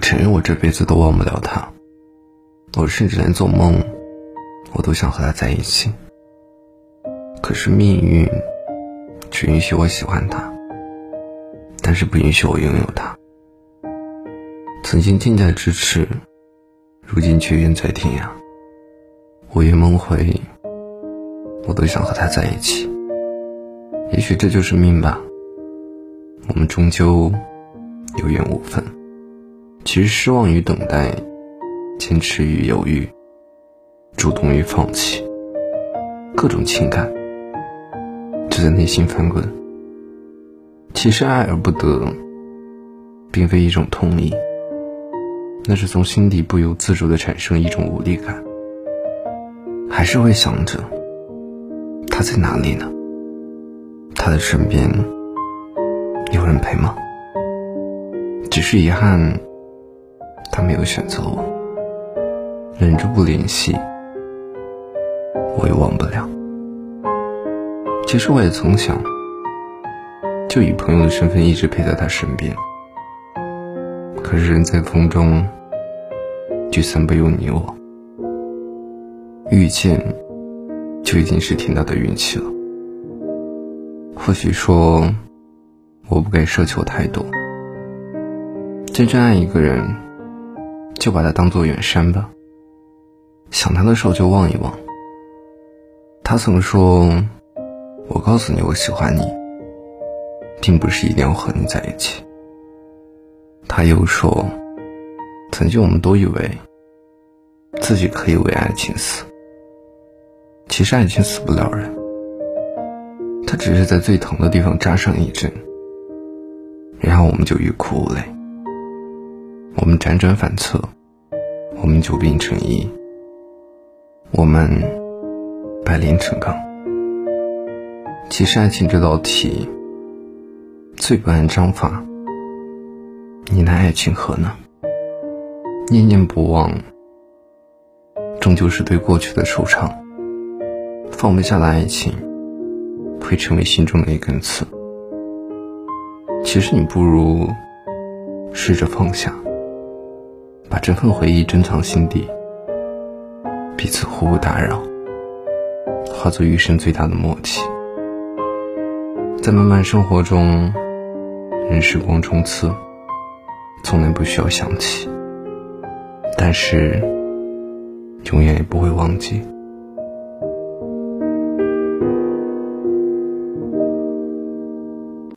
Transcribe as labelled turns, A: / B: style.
A: 承认我这辈子都忘不了他，我甚至连做梦，我都想和他在一起。可是命运只允许我喜欢他，但是不允许我拥有他。曾经近在咫尺，如今却远在天涯。午夜梦回，我都想和他在一起。也许这就是命吧，我们终究有缘无分。其实失望与等待，坚持与犹豫，主动与放弃，各种情感就在内心翻滚。其实爱而不得，并非一种痛意，那是从心底不由自主的产生一种无力感，还是会想着他在哪里呢？他的身边有人陪吗？只是遗憾。选择我，忍着不联系，我也忘不了。其实我也曾想，就以朋友的身份一直陪在他身边。可是人在风中，聚散不由你我。遇见，就已经是天大的运气了。或许说，我不该奢求太多。真正爱一个人。就把它当做远山吧，想他的时候就望一望。他曾说：“我告诉你，我喜欢你，并不是一定要和你在一起。”他又说：“曾经我们都以为自己可以为爱情死，其实爱情死不了人，他只是在最疼的地方扎上一针，然后我们就欲哭无泪。”我们辗转反侧，我们久病成医，我们百炼成钢。其实爱情这道题最不按章法，你奈爱情何呢？念念不忘，终究是对过去的惆怅。放不下的爱情，会成为心中的一根刺。其实你不如试着放下。把这份回忆珍藏心底，彼此互不打扰，化作余生最大的默契。在漫漫生活中，任时光冲刺，从来不需要想起，但是永远也不会忘记。